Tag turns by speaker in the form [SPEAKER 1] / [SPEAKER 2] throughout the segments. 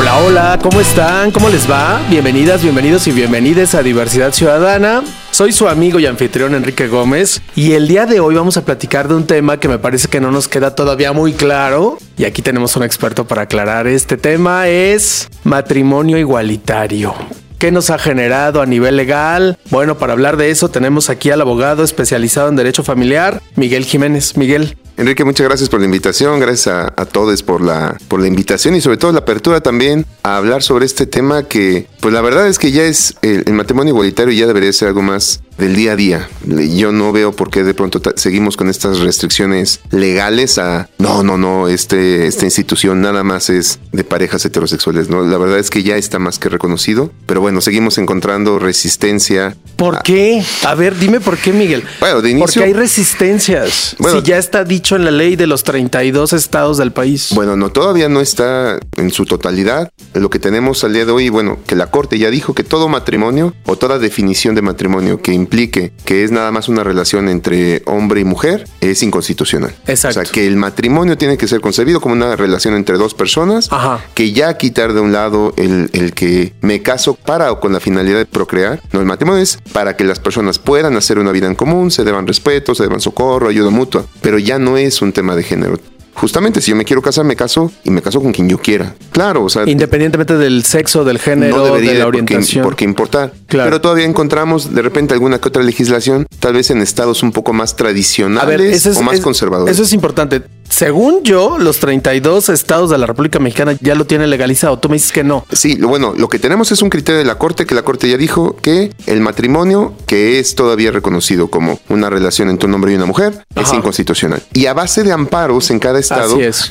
[SPEAKER 1] Hola, hola, ¿cómo están? ¿Cómo les va? Bienvenidas, bienvenidos y bienvenidas a Diversidad Ciudadana. Soy su amigo y anfitrión Enrique Gómez y el día de hoy vamos a platicar de un tema que me parece que no nos queda todavía muy claro y aquí tenemos un experto para aclarar este tema es matrimonio igualitario. ¿Qué nos ha generado a nivel legal? Bueno, para hablar de eso tenemos aquí al abogado especializado en derecho familiar, Miguel Jiménez. Miguel,
[SPEAKER 2] Enrique, muchas gracias por la invitación, gracias a, todos por la, por la invitación y sobre todo la apertura también a hablar sobre este tema que, pues la verdad es que ya es, el, el matrimonio igualitario ya debería ser algo más del día a día. Yo no veo por qué de pronto seguimos con estas restricciones legales a, no, no, no, este, esta institución nada más es de parejas heterosexuales, ¿no? La verdad es que ya está más que reconocido, pero bueno, seguimos encontrando resistencia.
[SPEAKER 1] ¿Por a, qué? A ver, dime por qué, Miguel.
[SPEAKER 2] Bueno, de inicio...
[SPEAKER 1] Porque hay resistencias. Bueno, si ya está dicho en la ley de los 32 estados del país.
[SPEAKER 2] Bueno, no, todavía no está en su totalidad. Lo que tenemos al día de hoy, bueno, que la Corte ya dijo que todo matrimonio o toda definición de matrimonio que implique que es nada más una relación entre hombre y mujer es inconstitucional.
[SPEAKER 1] Exacto.
[SPEAKER 2] O sea, que el matrimonio tiene que ser concebido como una relación entre dos personas,
[SPEAKER 1] Ajá.
[SPEAKER 2] que ya quitar de un lado el, el que me caso para o con la finalidad de procrear. No, el matrimonio es para que las personas puedan hacer una vida en común, se deban respeto, se deban socorro, ayuda mutua, pero ya no es un tema de género. Justamente, si yo me quiero casar, me caso y me caso con quien yo quiera. Claro, o sea.
[SPEAKER 1] Independientemente del sexo, del género,
[SPEAKER 2] no debería
[SPEAKER 1] de la orientación.
[SPEAKER 2] Por qué, importar.
[SPEAKER 1] Claro.
[SPEAKER 2] Pero todavía encontramos de repente alguna que otra legislación, tal vez en estados un poco más tradicionales
[SPEAKER 1] ver, es,
[SPEAKER 2] o más
[SPEAKER 1] es,
[SPEAKER 2] conservadores.
[SPEAKER 1] Eso es importante. Según yo, los 32 estados de la República Mexicana ya lo tienen legalizado. Tú me dices que no.
[SPEAKER 2] Sí, lo bueno, lo que tenemos es un criterio de la Corte, que la Corte ya dijo que el matrimonio, que es todavía reconocido como una relación entre un hombre y una mujer, Ajá. es inconstitucional. Y a base de amparos en cada estado,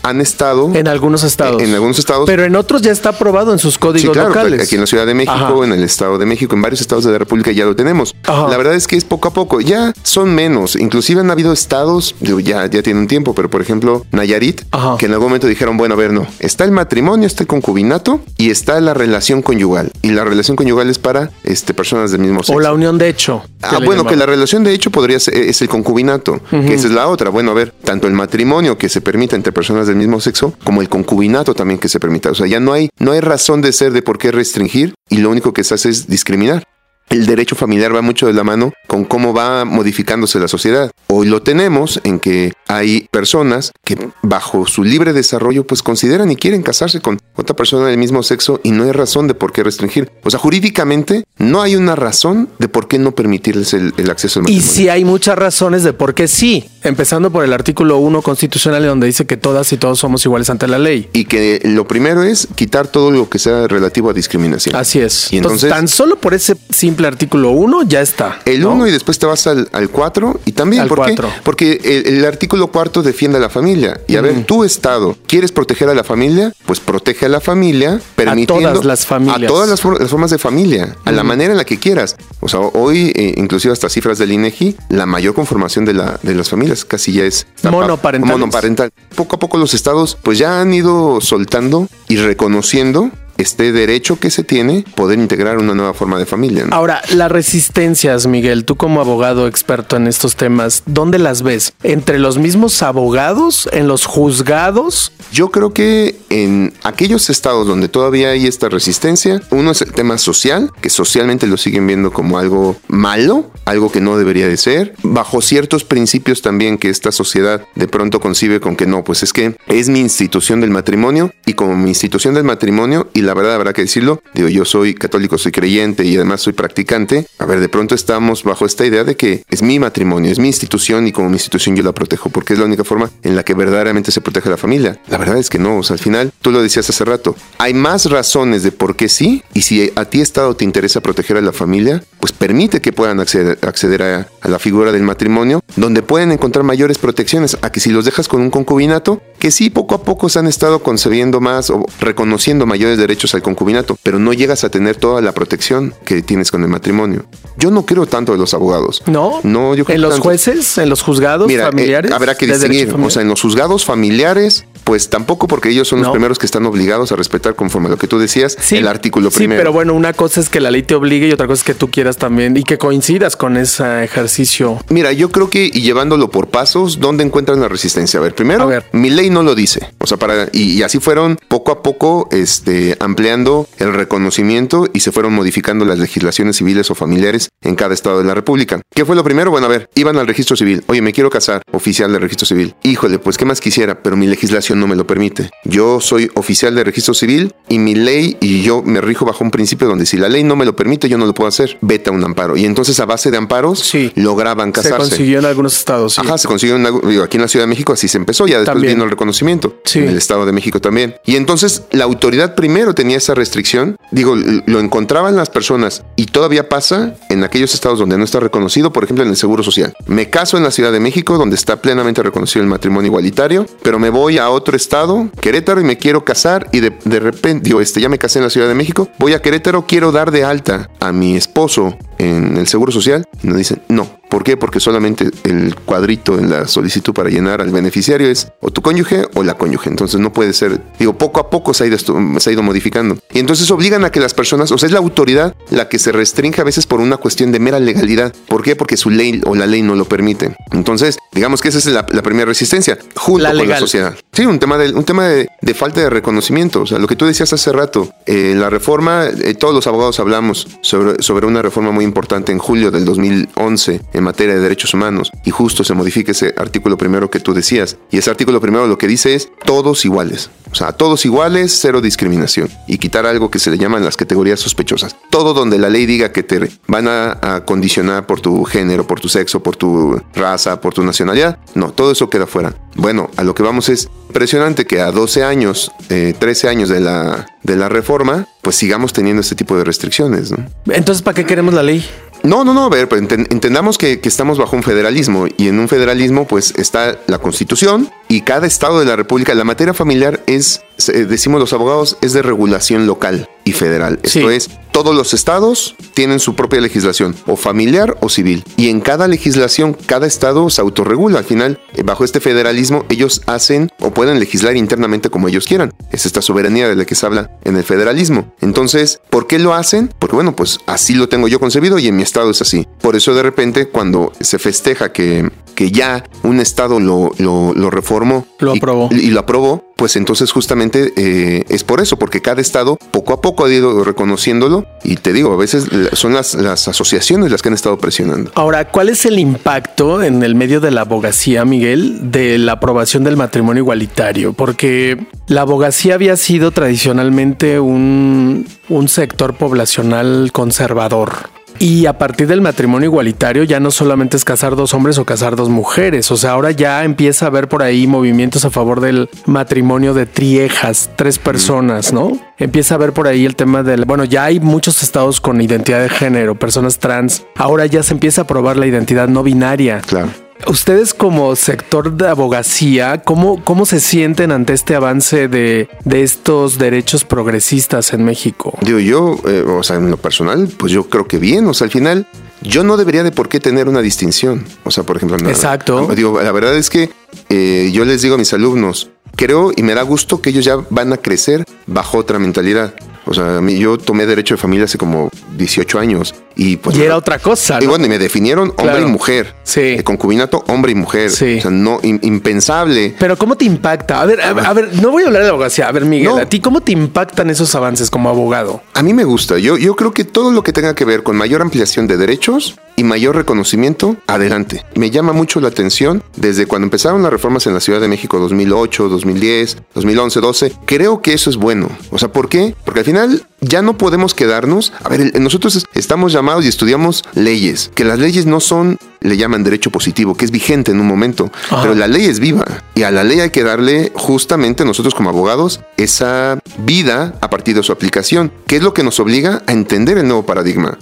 [SPEAKER 2] han estado...
[SPEAKER 1] En algunos estados.
[SPEAKER 2] En, en, algunos estados.
[SPEAKER 1] Pero en otros ya está aprobado en sus códigos
[SPEAKER 2] sí, claro,
[SPEAKER 1] locales.
[SPEAKER 2] Aquí en la Ciudad de México, Ajá. en el Estado de México, en varios estados de la República ya lo tenemos.
[SPEAKER 1] Ajá.
[SPEAKER 2] La verdad es que es poco a poco. Ya son menos. Inclusive han habido estados, ya, ya tiene un tiempo, pero por ejemplo, Nayarit,
[SPEAKER 1] Ajá.
[SPEAKER 2] que en algún momento dijeron, bueno, a ver, no, está el matrimonio, está el concubinato y está la relación conyugal. Y la relación conyugal es para este, personas del mismo sexo.
[SPEAKER 1] O la unión de hecho.
[SPEAKER 2] Ah, bueno, que la relación de hecho podría ser, es el concubinato, uh -huh. que esa es la otra. Bueno, a ver, tanto el matrimonio que se permite entre personas del mismo sexo, como el concubinato también que se permita. O sea, ya no hay, no hay razón de ser de por qué restringir y lo único que se hace es discriminar. El derecho familiar va mucho de la mano con cómo va modificándose la sociedad. Hoy lo tenemos en que hay personas que bajo su libre desarrollo pues consideran y quieren casarse con otra persona del mismo sexo y no hay razón de por qué restringir. O sea, jurídicamente no hay una razón de por qué no permitirles el, el acceso al matrimonio.
[SPEAKER 1] Y sí hay muchas razones de por qué sí. Empezando por el artículo 1 constitucional donde dice que todas y todos somos iguales ante la ley.
[SPEAKER 2] Y que lo primero es quitar todo lo que sea relativo a discriminación.
[SPEAKER 1] Así es.
[SPEAKER 2] Y entonces,
[SPEAKER 1] entonces tan solo por ese simple artículo 1 ya está.
[SPEAKER 2] El 1 ¿no? y después te vas al, al 4 y también.
[SPEAKER 1] Al
[SPEAKER 2] ¿por
[SPEAKER 1] 4.
[SPEAKER 2] qué? Porque el, el, artículo 4 defiende a la familia. Y a mm. ver, tu Estado, ¿quieres proteger a la familia? Pues protege a la familia permitiendo.
[SPEAKER 1] A todas las familias.
[SPEAKER 2] A todas las, las formas de familia, a mm. la manera en la que quieras. O sea, hoy, eh, inclusive hasta cifras del INEGI, la mayor conformación de, la, de las familias casi ya es
[SPEAKER 1] monoparental.
[SPEAKER 2] monoparental. Poco a poco los estados pues ya han ido soltando y reconociendo este derecho que se tiene poder integrar una nueva forma de familia.
[SPEAKER 1] Ahora, las resistencias, Miguel, tú como abogado experto en estos temas, ¿dónde las ves? ¿Entre los mismos abogados? ¿En los juzgados?
[SPEAKER 2] Yo creo que en aquellos estados donde todavía hay esta resistencia, uno es el tema social, que socialmente lo siguen viendo como algo malo, algo que no debería de ser, bajo ciertos principios también que esta sociedad de pronto concibe con que no, pues es que es mi institución del matrimonio y como mi institución del matrimonio y la verdad habrá que decirlo, digo, yo soy católico, soy creyente y además soy practicante, a ver, de pronto estamos bajo esta idea de que es mi matrimonio, es mi institución y como mi institución yo la protejo, porque es la única forma en la que verdaderamente se protege la familia. Verdad es que no. O sea, al final, tú lo decías hace rato, hay más razones de por qué sí. Y si a ti, Estado, te interesa proteger a la familia, pues permite que puedan acceder, acceder a, a la figura del matrimonio, donde pueden encontrar mayores protecciones. A que si los dejas con un concubinato, que sí, poco a poco se han estado concebiendo más o reconociendo mayores derechos al concubinato, pero no llegas a tener toda la protección que tienes con el matrimonio. Yo no creo tanto de los abogados.
[SPEAKER 1] No,
[SPEAKER 2] no, yo creo
[SPEAKER 1] en los
[SPEAKER 2] tanto.
[SPEAKER 1] jueces, en los juzgados
[SPEAKER 2] Mira, eh,
[SPEAKER 1] familiares.
[SPEAKER 2] habrá que distinguir. O sea, en los juzgados familiares, pues tampoco porque ellos son
[SPEAKER 1] No.
[SPEAKER 2] los primeros que están obligados a respetar conforme a lo que tú decías,
[SPEAKER 1] Sí,
[SPEAKER 2] el artículo
[SPEAKER 1] sí,
[SPEAKER 2] primero.
[SPEAKER 1] pero bueno, una cosa es que la ley te obligue y otra cosa es que tú quieras también y que coincidas con ese ejercicio.
[SPEAKER 2] Mira, yo creo que y llevándolo por pasos, ¿dónde encuentran la resistencia? A ver, primero,
[SPEAKER 1] A ver.
[SPEAKER 2] mi ley no lo dice. O sea, para y, y así fueron poco a poco este, ampliando el reconocimiento y se fueron modificando las legislaciones civiles o familiares en cada estado de la República. ¿Qué fue lo primero? Bueno, a ver, iban al registro civil. Oye, me quiero casar, oficial del registro civil. Híjole, pues qué más quisiera, pero mi legislación no me lo permite. Yo soy oficial de registro civil y mi ley y yo me rijo bajo un principio donde si la ley no me lo permite, yo no lo puedo hacer. Vete a un amparo. Y entonces a base de amparos
[SPEAKER 1] Sí.
[SPEAKER 2] lograban
[SPEAKER 1] Se
[SPEAKER 2] casarse.
[SPEAKER 1] consiguió en algunos estados. sí.
[SPEAKER 2] Ajá, se consiguió en digo, aquí en la Ciudad de México, así se empezó, ya después
[SPEAKER 1] También.
[SPEAKER 2] vino el reconocimiento.
[SPEAKER 1] Sí.
[SPEAKER 2] En el Estado de México también. Y entonces la autoridad primero tenía esa restricción, digo, lo encontraban las personas y todavía pasa en aquellos estados donde no está reconocido, por ejemplo en el Seguro Social. Me caso en la Ciudad de México, donde está plenamente reconocido el matrimonio igualitario, pero me voy a otro estado, Querétaro, y me quiero casar y de, de repente, digo, este, ya me casé en la Ciudad de México, voy a Querétaro, quiero dar de alta a mi esposo en el Seguro Social, y nos dicen, no, ¿Por qué? Porque solamente el cuadrito en la solicitud para llenar al beneficiario es o tu cónyuge o la cónyuge. Entonces no puede ser, digo, poco a poco se ha ido, esto- se ha ido modificando. Y entonces obligan a que las personas, o sea, es la autoridad la que se restringe a veces por una cuestión de mera legalidad. ¿Por qué? Porque su ley o la ley no lo permite. Entonces, digamos que esa es la, la primera resistencia, junto
[SPEAKER 1] La
[SPEAKER 2] con la sociedad. Sí, un tema, de, un tema de, de falta de reconocimiento. O sea, lo que tú decías hace rato, eh, la reforma, eh, todos los abogados hablamos sobre, sobre una reforma muy importante en julio del 2011 en materia de derechos humanos y justo se modifica ese artículo primero que tú decías. Y ese artículo primero lo que dice es todos iguales. O sea, todos iguales, cero discriminación. Y quitar algo que se le llaman las categorías sospechosas. Todo donde la ley diga que te van a, a condicionar por tu género, por tu sexo, por tu raza, por tu nacionalidad. No, todo eso queda fuera. Bueno, a lo que vamos es impresionante que a 12 años, eh, 13 años de la, de la reforma, pues sigamos teniendo este tipo de restricciones, ¿no?
[SPEAKER 1] Entonces, ¿para qué queremos la ley?
[SPEAKER 2] No, no, no, a ver, pues enten- entendamos que, que estamos bajo un federalismo y en un federalismo pues está la constitución y cada estado de la república, la materia familiar es, decimos los abogados, es de regulación local y federal.
[SPEAKER 1] Sí.
[SPEAKER 2] Esto es, todos los estados tienen su propia legislación, o familiar o civil. Y en cada legislación, cada estado se autorregula. Al final, eh, bajo este federalismo, ellos hacen o pueden legislar internamente como ellos quieran. Es esta soberanía de la que se habla en el federalismo. Entonces, ¿por qué lo hacen? Porque bueno, pues así lo tengo yo concebido y en mi estado es así. Por eso de repente cuando se festeja que, que ya un estado lo, lo, lo reformó
[SPEAKER 1] Lo
[SPEAKER 2] y-
[SPEAKER 1] aprobó.
[SPEAKER 2] y lo aprobó, pues entonces justamente eh, es por eso, porque cada estado poco a poco ha ido reconociéndolo y te digo, a veces son las, las asociaciones las que han estado presionando.
[SPEAKER 1] Ahora, ¿cuál es el impacto en el medio de la abogacía, Miguel, de la aprobación del matrimonio igualitario? Porque la abogacía había sido tradicionalmente un, un sector poblacional conservador. Y a partir del matrimonio igualitario ya no solamente es casar dos hombres o casar dos mujeres, o sea, ahora ya empieza a haber por ahí movimientos a favor del matrimonio de triejas, tres personas, ¿no? Empieza a haber por ahí el tema del, bueno, ya hay muchos estados con identidad de género, personas trans, ahora ya se empieza a aprobar la identidad no binaria.
[SPEAKER 2] Claro.
[SPEAKER 1] Ustedes como sector de abogacía, ¿cómo, cómo se sienten ante este avance de, de estos derechos progresistas en México?
[SPEAKER 2] Digo, yo, eh, o sea, en lo personal, pues yo creo que bien, o sea, al final... Yo no debería de por qué tener una distinción. O sea, por ejemplo.
[SPEAKER 1] Exacto.
[SPEAKER 2] Digo, la verdad es que eh, yo les digo a mis alumnos, creo y me da gusto que ellos ya van a crecer bajo otra mentalidad. O sea, a mí- yo tomé derecho de familia hace como 18 años y pues...
[SPEAKER 1] Y era otra cosa.
[SPEAKER 2] Y
[SPEAKER 1] ¿no?
[SPEAKER 2] bueno, y me definieron hombre
[SPEAKER 1] Claro.
[SPEAKER 2] y mujer.
[SPEAKER 1] Sí.
[SPEAKER 2] El concubinato, hombre y mujer.
[SPEAKER 1] Sí.
[SPEAKER 2] O sea, no, im- impensable.
[SPEAKER 1] Pero ¿cómo te impacta? A ver, a, a ver, no voy a hablar de abogacía. A ver, Miguel,
[SPEAKER 2] No.
[SPEAKER 1] ¿a ti cómo te impactan esos avances como abogado?
[SPEAKER 2] A mí me gusta. Yo, yo creo que todo lo que tenga que ver con mayor ampliación de derechos y mayor reconocimiento, adelante. Me llama mucho la atención desde cuando empezaron las reformas en la Ciudad de México 2008, 2010, 2011, 12. Creo que eso es bueno. O sea, ¿por qué? Porque al final ya no podemos quedarnos. A ver, nosotros estamos llamados y estudiamos leyes, que las leyes no son, le llaman derecho positivo, que es vigente en un momento, pero la ley es viva y a la ley hay que darle justamente nosotros como abogados esa vida a partir de su aplicación, que es lo que nos obliga a entender el nuevo paradigma.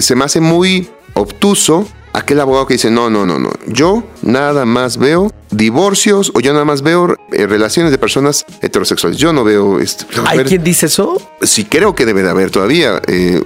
[SPEAKER 2] Se me hace muy obtuso aquel abogado que dice, no, no, no, no, yo nada más veo divorcios o yo nada más veo eh, relaciones de personas heterosexuales. Yo no veo esto.
[SPEAKER 1] ¿Hay quien dice eso?
[SPEAKER 2] Sí, creo que debe de haber todavía, eh,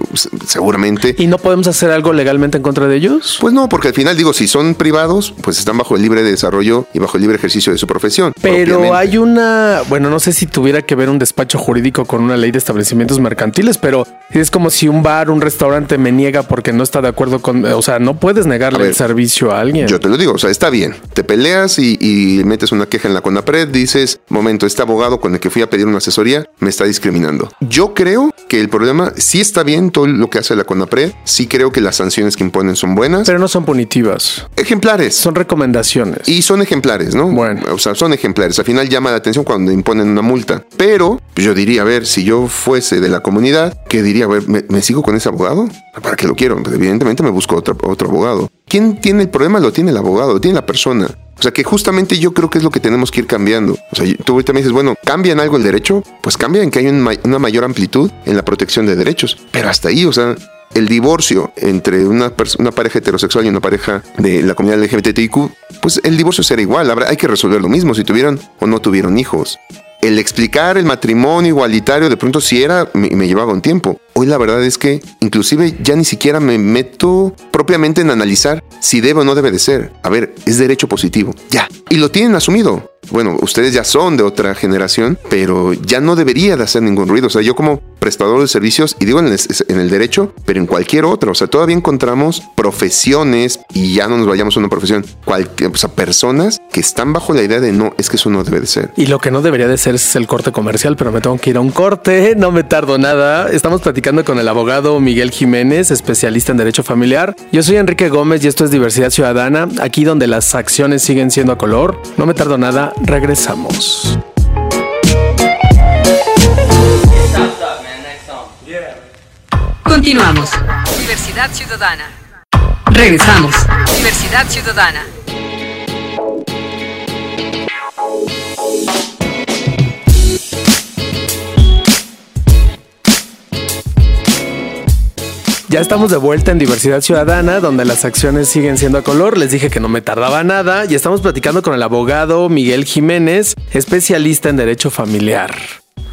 [SPEAKER 2] seguramente.
[SPEAKER 1] ¿Y no podemos hacer algo legalmente en contra de ellos?
[SPEAKER 2] Pues no, porque al final digo, si son privados, pues están bajo el libre desarrollo y bajo el libre ejercicio de su profesión.
[SPEAKER 1] Pero hay una, bueno, no sé si tuviera que ver un despacho jurídico con una ley de establecimientos mercantiles, pero es como si un bar, un restaurante me niega porque no está de acuerdo con, o sea, no puedes negarle el servicio a alguien.
[SPEAKER 2] Yo te lo digo, o sea, está bien, te peleas y y, metes una queja en la CONAPRED, dices, momento, este abogado con el que fui a pedir una asesoría me está discriminando. Yo creo que el problema sí está bien todo lo que hace la CONAPRED, sí creo que las sanciones que imponen son buenas.
[SPEAKER 1] Pero no son punitivas.
[SPEAKER 2] Ejemplares.
[SPEAKER 1] Son recomendaciones.
[SPEAKER 2] Y son ejemplares, ¿no?
[SPEAKER 1] Bueno.
[SPEAKER 2] O sea, son ejemplares. Al final llama la atención cuando imponen una multa. Pero yo diría, a ver, si yo fuese de la comunidad, ¿qué diría? A ver, ¿me, sigo con ese abogado? ¿Para qué lo quiero? Pues, evidentemente me busco otro, otro abogado. ¿Quién tiene el problema? Lo tiene el abogado, lo tiene la persona. O sea que justamente yo creo que es lo que tenemos que ir cambiando. O sea, tú ahorita me dices, bueno, ¿cambian algo el derecho? Pues cambian que hay una mayor amplitud en la protección de derechos. Pero hasta ahí, o sea, el divorcio entre una, una, pareja heterosexual y una pareja de la comunidad LGBTIQ, pues el divorcio será igual. Habrá, hay que resolver lo mismo si tuvieron o no tuvieron hijos. El explicar el matrimonio igualitario de pronto si era, me, me llevaba un tiempo. Hoy la verdad es que inclusive ya ni siquiera me meto propiamente en analizar si debe o no debe de ser. A ver, es derecho positivo. Ya. Y lo tienen asumido. Bueno, ustedes ya son de otra generación, pero ya no debería de hacer ningún ruido. O sea, yo como prestador de servicios, y digo en el, derecho, pero en cualquier otro. O sea, todavía encontramos profesiones, y ya no nos vayamos a una profesión, cualquier, o sea, personas que están bajo la idea de no, es que eso no debe de ser.
[SPEAKER 1] Y lo que no debería de ser es el corte comercial, pero me tengo que ir a un corte, no me tardo nada. Estamos platicando con el abogado Miguel Jiménez, especialista en Derecho Familiar. Yo soy Enrique Gómez y esto es Diversidad Ciudadana, aquí donde las acciones siguen siendo a color. No me tardo nada, regresamos.
[SPEAKER 3] Continuamos. Diversidad Ciudadana. Regresamos. Diversidad Ciudadana.
[SPEAKER 1] Ya estamos de vuelta en Diversidad Ciudadana, donde las acciones siguen siendo a color. Les dije que no me tardaba nada y estamos platicando con el abogado Miguel Jiménez, especialista en Derecho Familiar.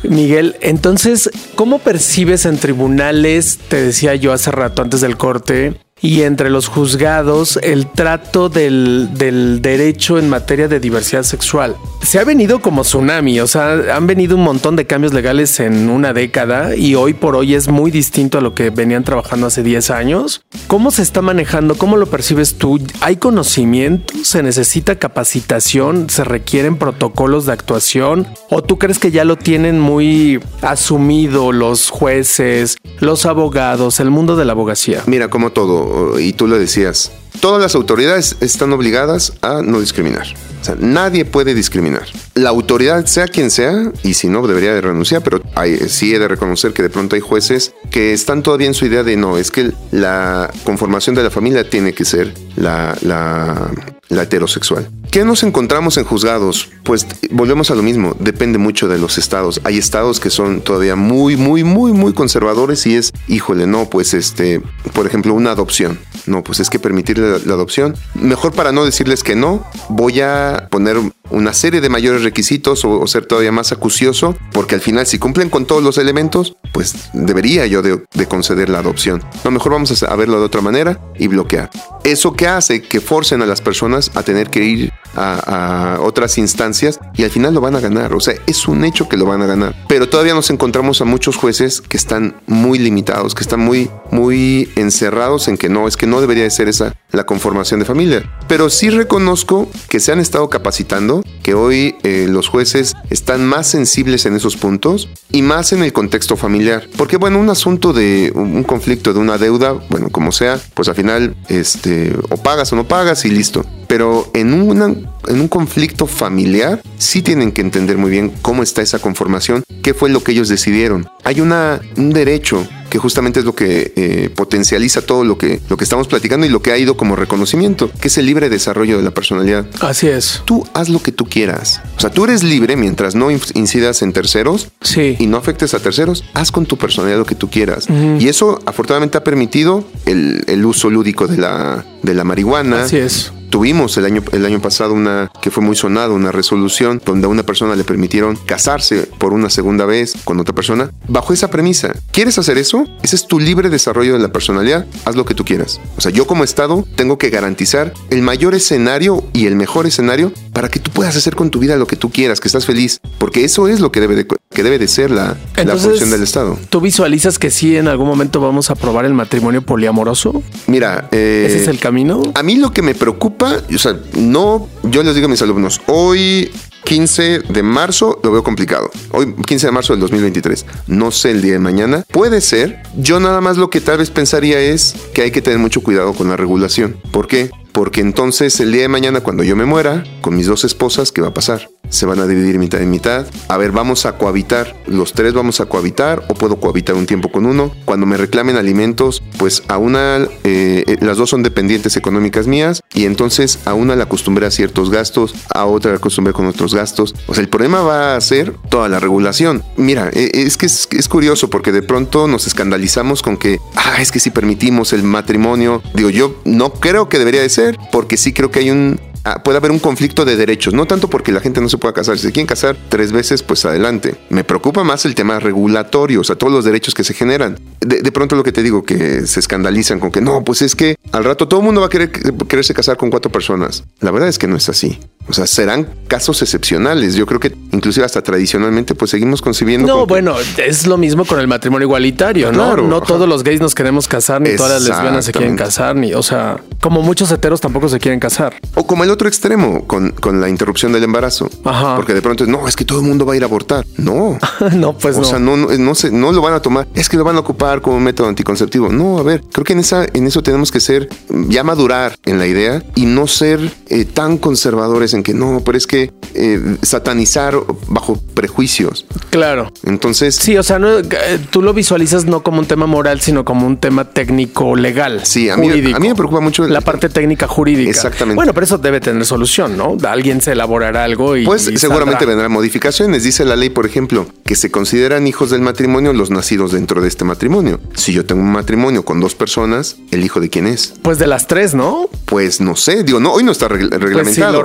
[SPEAKER 1] Miguel, entonces, ¿cómo percibes en tribunales, te decía yo hace rato antes del corte, y entre los juzgados el trato del, del, derecho en materia de diversidad sexual. Se ha venido como tsunami, o sea, han venido un montón de cambios legales en una década y hoy por hoy es muy distinto a lo que venían trabajando hace 10 años. ¿Cómo se está manejando? ¿Cómo lo percibes tú? ¿Hay conocimiento? ¿Se necesita capacitación? ¿Se requieren protocolos de actuación? ¿O tú crees que ya lo tienen muy asumido los jueces, los abogados, el mundo de la abogacía?
[SPEAKER 2] Mira, como todo, y tú lo decías, todas las autoridades están obligadas a no discriminar. O sea, nadie puede discriminar. La autoridad, sea quien sea, y si no, debería de renunciar, pero hay, sí he de reconocer que de pronto hay jueces que están todavía en su idea de no, es que la conformación de la familia tiene que ser la, la, la heterosexual. ¿Qué nos encontramos en juzgados? Pues volvemos a lo mismo, depende mucho de los estados. Hay estados que son todavía muy, muy, muy, muy conservadores y es, híjole, no, pues este, por ejemplo, una adopción. No, pues es que permitirle la, adopción. Mejor para no decirles que no, voy a poner una serie de mayores requisitos o, ser todavía más acucioso, porque al final si cumplen con todos los elementos, pues debería yo de, conceder la adopción. No, mejor vamos a verlo de otra manera y bloquear. Eso que hace que forcen a las personas a tener que ir a, a otras instancias y al final lo van a ganar. O sea, es un hecho que lo van a ganar. Pero todavía nos encontramos a muchos jueces que están muy limitados, que están muy, muy encerrados en que no, es que no debería de ser esa la conformación de familia. Pero sí reconozco que se han estado capacitando, que hoy eh, los jueces están más sensibles en esos puntos y más en el contexto familiar. Porque bueno, un asunto de un conflicto de una deuda, bueno, como sea, pues al final este, o pagas o no pagas y listo. Pero en, una, en un conflicto familiar sí tienen que entender muy bien cómo está esa conformación, qué fue lo que ellos decidieron. Hay un derecho que justamente es lo que eh, potencializa todo lo que, lo que estamos platicando y lo que ha ido como reconocimiento, que es el libre desarrollo de la personalidad.
[SPEAKER 1] Así es.
[SPEAKER 2] Tú haz lo que tú quieras. O sea, tú eres libre mientras no incidas en terceros
[SPEAKER 1] Sí.
[SPEAKER 2] y no afectes a terceros. Haz con tu personalidad lo que tú quieras. Y eso afortunadamente ha permitido el, el uso lúdico de la, de la marihuana.
[SPEAKER 1] Así es.
[SPEAKER 2] Tuvimos el año, el año pasado una que fue muy sonada, una resolución donde a una persona le permitieron casarse por una segunda vez con otra persona bajo esa premisa. ¿Quieres hacer eso? Ese es tu libre desarrollo de la personalidad. Haz lo que tú quieras. O sea, yo como Estado tengo que garantizar el mayor escenario y el mejor escenario para que tú puedas hacer con tu vida lo que tú quieras, que estás feliz. Porque eso es lo que debe de, que debe de ser la, la función del Estado.
[SPEAKER 1] ¿Tú visualizas que sí en algún momento vamos a aprobar el matrimonio poliamoroso?
[SPEAKER 2] Mira, eh,
[SPEAKER 1] ¿Ese es el camino?
[SPEAKER 2] A mí lo que me preocupa, o sea, no, yo les digo a mis alumnos, hoy 15 de marzo lo veo complicado. Hoy 15 de marzo del 2023. No sé el día de mañana. Puede ser. Yo nada más lo que tal vez pensaría es que hay que tener mucho cuidado con la regulación. ¿Por qué? Porque entonces el día de mañana cuando yo me muera, con mis dos esposas, ¿qué va a pasar? Se van a dividir mitad en mitad. A ver, vamos a cohabitar. Los tres vamos a cohabitar o puedo cohabitar un tiempo con uno. Cuando me reclamen alimentos, pues a una, eh, eh, las dos son dependientes económicas mías y entonces a una la acostumbré a ciertos gastos, a otra la acostumbré con otros gastos. O sea, el problema va a ser toda la regulación. Mira, eh, es que es, curioso porque de pronto nos escandalizamos con que, ah, es que si permitimos el matrimonio, digo, yo no creo que debería de ser, porque sí creo que hay un, ah, puede haber un conflicto de derechos, no tanto porque la gente no se pueda casar, si se quieren casar tres veces, pues adelante. Me preocupa más el tema regulatorio, o sea, todos los derechos que se generan. De, de pronto lo que te digo, que se escandalizan con que no, pues es que al rato todo el mundo va a querer quererse casar con cuatro personas. La verdad es que no es así. O sea, serán casos excepcionales. Yo creo que inclusive hasta tradicionalmente pues seguimos concibiendo...
[SPEAKER 1] No,
[SPEAKER 2] con que-
[SPEAKER 1] bueno, es lo mismo con el matrimonio igualitario, ¿no?
[SPEAKER 2] Claro,
[SPEAKER 1] no
[SPEAKER 2] ajá.
[SPEAKER 1] todos los gays nos queremos casar, ni todas las lesbianas se quieren casar, ni, o sea, como muchos heteros tampoco se quieren casar.
[SPEAKER 2] O como el otro extremo, con, con la interrupción del embarazo.
[SPEAKER 1] Ajá.
[SPEAKER 2] Porque de pronto es, no, es que todo el mundo va a ir a abortar. No.
[SPEAKER 1] no, pues
[SPEAKER 2] o
[SPEAKER 1] no.
[SPEAKER 2] sea, no, no, no, se, no lo van a tomar. Es que lo van a ocupar como método anticonceptivo. No, a ver, creo que en, esa, en eso tenemos que ser, ya madurar en la idea y no ser eh, tan conservadores en que no, pero es que eh, satanizar bajo prejuicios.
[SPEAKER 1] Claro.
[SPEAKER 2] Entonces,
[SPEAKER 1] Sí, o sea, no, eh, tú lo visualizas no como un tema moral, sino como un tema técnico legal.
[SPEAKER 2] Sí, a mí-
[SPEAKER 1] jurídico.
[SPEAKER 2] a mí me preocupa mucho
[SPEAKER 1] la parte técnica jurídica.
[SPEAKER 2] Exactamente.
[SPEAKER 1] Bueno, pero eso debe tener solución, ¿no? Alguien se elaborará algo y
[SPEAKER 2] Pues
[SPEAKER 1] y
[SPEAKER 2] seguramente
[SPEAKER 1] saldrá.
[SPEAKER 2] vendrán modificaciones. Dice la ley, por ejemplo, que se consideran hijos del matrimonio los nacidos dentro de este matrimonio. Si yo tengo un matrimonio con dos personas, ¿el hijo de quién es?
[SPEAKER 1] Pues de las tres, ¿no?
[SPEAKER 2] Pues no sé, digo, no, hoy no está
[SPEAKER 1] Pues si
[SPEAKER 2] reglamentado.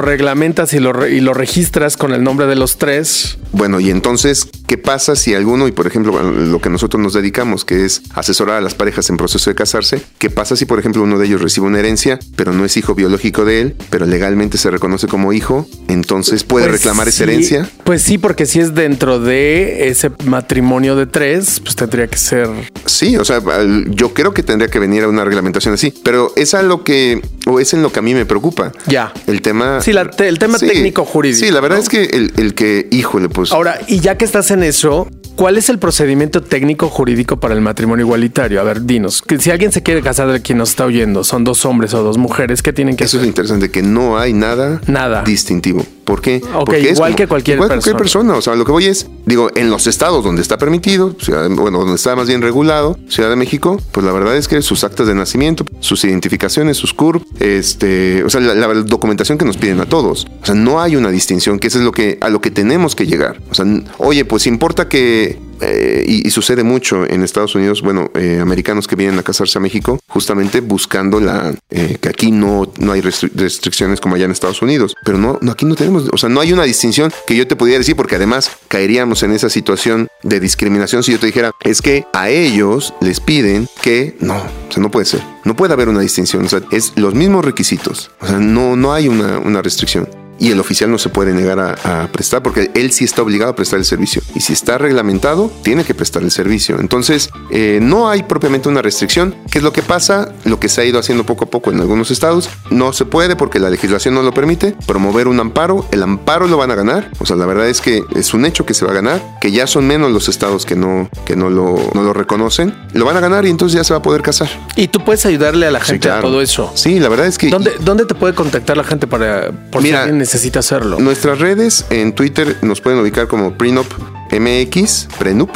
[SPEAKER 1] Y lo, y lo registras con el nombre de los tres,
[SPEAKER 2] Bueno, y entonces, ¿qué pasa si alguno, y por ejemplo, lo que nosotros nos dedicamos, que es asesorar a las parejas en proceso de casarse, qué pasa si, por ejemplo, uno de ellos recibe una herencia, pero no es hijo biológico de él, pero legalmente se reconoce como hijo, entonces puede
[SPEAKER 1] Pues
[SPEAKER 2] reclamar esa herencia?
[SPEAKER 1] Pues sí, porque si es dentro de ese matrimonio de tres, pues tendría que ser.
[SPEAKER 2] Sí, o sea, yo creo que tendría que venir a una reglamentación así, pero es a lo que, o es en lo que a mí me preocupa.
[SPEAKER 1] Ya.
[SPEAKER 2] El tema.
[SPEAKER 1] Sí, la- te- el tema técnico jurídico,
[SPEAKER 2] Sí, la verdad
[SPEAKER 1] ¿no?
[SPEAKER 2] es que el, el que, híjole, pues.
[SPEAKER 1] Ahora, y ya que estás en eso, ¿cuál es el procedimiento técnico jurídico para el matrimonio igualitario? A ver, dinos. Que si alguien se quiere casar de quien nos está oyendo, son dos hombres o dos mujeres, ¿qué tienen que
[SPEAKER 2] Eso es
[SPEAKER 1] hacer?
[SPEAKER 2] interesante, que no hay nada,
[SPEAKER 1] Nada.
[SPEAKER 2] distintivo. ¿Por qué? Porque es
[SPEAKER 1] igual que cualquier
[SPEAKER 2] igual que cualquier
[SPEAKER 1] persona.
[SPEAKER 2] persona. O sea, lo que voy es, digo, en los estados donde está permitido, Ciudad bueno, donde está más bien regulado, Ciudad de México, pues la verdad es que sus actas de nacimiento, sus identificaciones, sus CURP, este, o sea, la, la documentación que nos piden a todos. O sea, no hay una distinción, que eso es lo que, a lo que tenemos que llegar. O sea, oye, pues importa que eh, y, sucede mucho en Estados Unidos, bueno, eh, americanos que vienen a casarse a México, justamente buscando la eh, que aquí no, no hay restri- restricciones como allá en Estados Unidos, pero no, no, aquí no tenemos, o sea, no hay una distinción que yo te pudiera decir, porque además caeríamos en esa situación de discriminación si yo te dijera, es que a ellos les piden que no, o sea, no puede ser, no puede haber una distinción, o sea, es los mismos requisitos, o sea, no, no hay una, una restricción. Y el oficial no se puede negar a, a prestar porque él sí está obligado a prestar el servicio. Y si está reglamentado, tiene que prestar el servicio. Entonces, eh, no hay propiamente una restricción. ¿Qué es lo que pasa? Lo que se ha ido haciendo poco a poco en algunos estados. No se puede porque la legislación no lo permite. Promover un amparo. El amparo lo van a ganar. O sea, la verdad es que es un hecho que se va a ganar. Que ya son menos los estados que no, que no, lo, no lo reconocen. Lo van a ganar y entonces ya se va a poder casar.
[SPEAKER 1] Y tú puedes ayudarle a la gente a
[SPEAKER 2] claro.
[SPEAKER 1] todo eso.
[SPEAKER 2] Sí, la verdad es que...
[SPEAKER 1] ¿Dónde, ¿Dónde te puede contactar la gente para por si
[SPEAKER 2] Mira,
[SPEAKER 1] alguien necesita hacerlo?
[SPEAKER 2] Nuestras redes en Twitter nos pueden ubicar como Prenup MX, Prenup.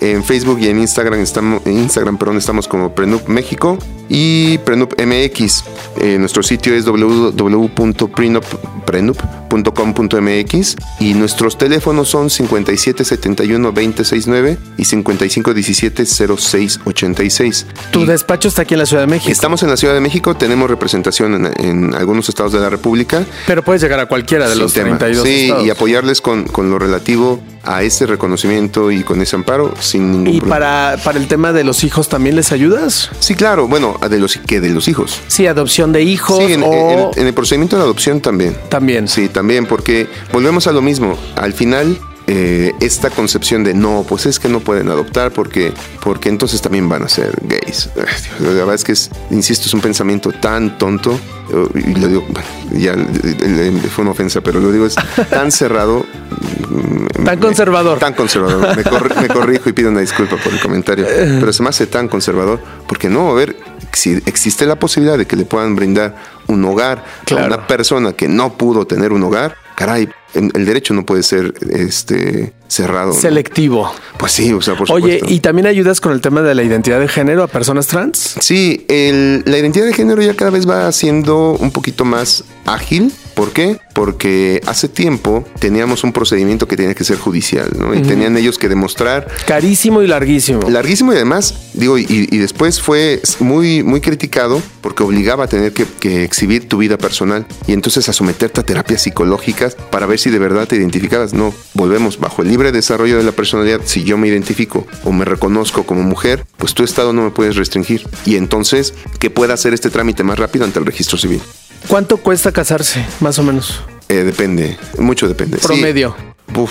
[SPEAKER 2] En Facebook y en Instagram estamos, en Instagram, perdón, estamos como Prenup México y Prenup MX. Eh, nuestro sitio es www.prenup.com.mx y nuestros teléfonos son 5771 2069 y 5517 0686.
[SPEAKER 1] tu
[SPEAKER 2] Y-
[SPEAKER 1] despacho está aquí en la Ciudad de México.
[SPEAKER 2] Estamos en la Ciudad de México, tenemos representación en, en algunos estados de la República.
[SPEAKER 1] Pero puedes llegar a cualquiera de los
[SPEAKER 2] tema.
[SPEAKER 1] 32
[SPEAKER 2] Sí,
[SPEAKER 1] estados.
[SPEAKER 2] y apoyarles con, con lo relativo a ese reconocimiento y con ese amparo sin ningún
[SPEAKER 1] ¿Y
[SPEAKER 2] problema.
[SPEAKER 1] para, para el tema de los hijos también les ayudas?
[SPEAKER 2] Sí, claro, bueno, de los que de los hijos.
[SPEAKER 1] Sí, adopción de hijos
[SPEAKER 2] Sí, en,
[SPEAKER 1] o
[SPEAKER 2] en- en el procedimiento de adopción también.
[SPEAKER 1] también.
[SPEAKER 2] Sí, también, porque volvemos a lo mismo. Al final, eh, esta concepción de no, pues es que no pueden adoptar porque, porque entonces también van a ser gays. La verdad es que es, insisto, es un pensamiento tan tonto. eh, Y lo digo, ya fue una ofensa, pero lo digo, es tan cerrado. mm,
[SPEAKER 1] Tan
[SPEAKER 2] me-
[SPEAKER 1] conservador.
[SPEAKER 2] Tan conservador. Me, corri- me corrijo y pido una disculpa por el comentario. Pero se me hace tan conservador porque no, a ver, si existe la posibilidad de que le puedan brindar un hogar
[SPEAKER 1] Claro.
[SPEAKER 2] a una persona que no pudo tener un hogar, caray, el derecho no puede ser este cerrado. ¿no?
[SPEAKER 1] Selectivo.
[SPEAKER 2] Pues sí, o sea, por
[SPEAKER 1] Oye,
[SPEAKER 2] supuesto.
[SPEAKER 1] ¿y también ayudas con el tema de la identidad de género a personas trans?
[SPEAKER 2] Sí, el- la identidad de género ya cada vez va siendo un poquito más ágil. ¿Por qué? Porque hace tiempo teníamos un procedimiento que tenía que ser judicial, ¿no? Y tenían ellos que demostrar
[SPEAKER 1] Carísimo y larguísimo.
[SPEAKER 2] larguísimo y además, digo, y, y después fue muy, muy criticado porque obligaba a tener que, que exhibir tu vida personal y entonces a someterte a terapias psicológicas para ver si de verdad te identificabas. No, volvemos bajo el libre desarrollo de la personalidad. Si yo me identifico o me reconozco como mujer, pues tu estado no me puedes restringir. Y entonces, que pueda hacer este trámite más rápido ante el registro civil.
[SPEAKER 1] ¿Cuánto cuesta casarse, más o menos?
[SPEAKER 2] Eh, depende, mucho depende. Sí.
[SPEAKER 1] Promedio.
[SPEAKER 2] Uf,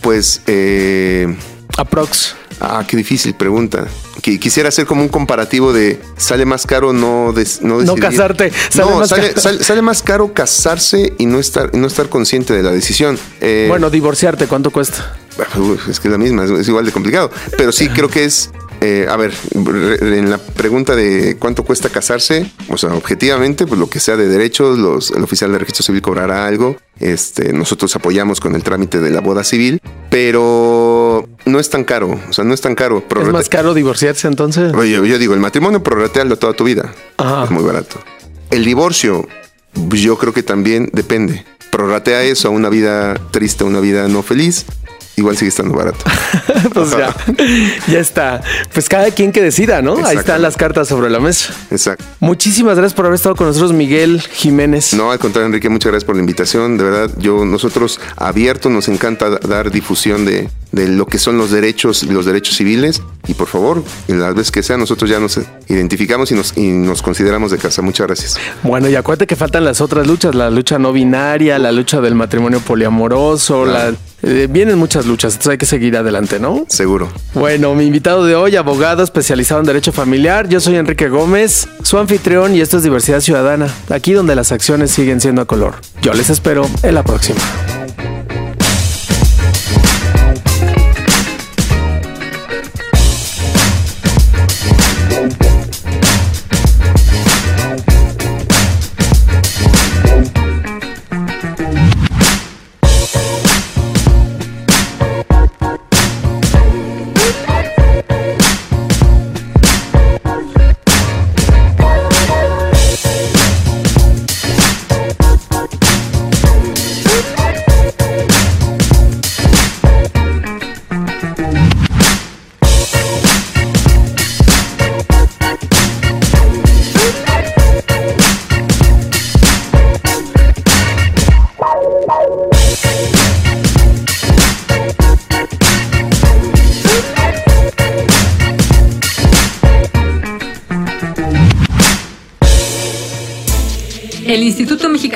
[SPEAKER 2] pues, eh,
[SPEAKER 1] Aprox.
[SPEAKER 2] Ah, qué difícil pregunta. Qui- Quisiera hacer como un comparativo de sale más caro no des- no,
[SPEAKER 1] No
[SPEAKER 2] decidir.
[SPEAKER 1] casarte, sale
[SPEAKER 2] no,
[SPEAKER 1] más
[SPEAKER 2] sale,
[SPEAKER 1] caro.
[SPEAKER 2] sale- sale más caro casarse y no estar, no estar consciente de la decisión. Eh,
[SPEAKER 1] Bueno, divorciarte, ¿cuánto cuesta?
[SPEAKER 2] es que es la misma, es igual de complicado. Pero sí creo que es. Eh, a ver, en la pregunta de cuánto cuesta casarse, o sea, objetivamente, pues lo que sea de derechos, los, el oficial de registro civil cobrará algo. Este, nosotros apoyamos con el trámite de la boda civil, pero no es tan caro. O sea, no es tan caro.
[SPEAKER 1] ¿Es más caro divorciarse entonces?
[SPEAKER 2] Yo, yo digo, el matrimonio prorratearlo toda tu vida.
[SPEAKER 1] Ajá.
[SPEAKER 2] Es muy barato. El divorcio, yo creo que también depende. Prorratea eso a una vida triste, a una vida no feliz. Igual sigue estando barato.
[SPEAKER 1] pues ya, ya está. Pues cada quien que decida, ¿no? Ahí están las cartas sobre la mesa.
[SPEAKER 2] Exacto.
[SPEAKER 1] Muchísimas gracias por haber estado con nosotros, Miguel Jiménez.
[SPEAKER 2] No, al contrario, Enrique, muchas gracias por la invitación. De verdad, yo, nosotros abiertos nos encanta da- dar difusión de, de lo que son los derechos y los derechos civiles. Y por favor, en las veces que sea, nosotros ya nos identificamos y nos, y nos consideramos de casa. Muchas gracias.
[SPEAKER 1] Bueno, y acuérdate que faltan las otras luchas, la lucha no binaria, la lucha del matrimonio poliamoroso, la, eh, vienen muchas luchas, entonces hay que seguir adelante, ¿no?
[SPEAKER 2] Seguro.
[SPEAKER 1] Bueno, mi invitado de hoy, abogado especializado en Derecho Familiar, yo soy Enrique Gómez, su anfitrión y esto es Diversidad Ciudadana, aquí donde las acciones siguen siendo a color. Yo les espero en la próxima.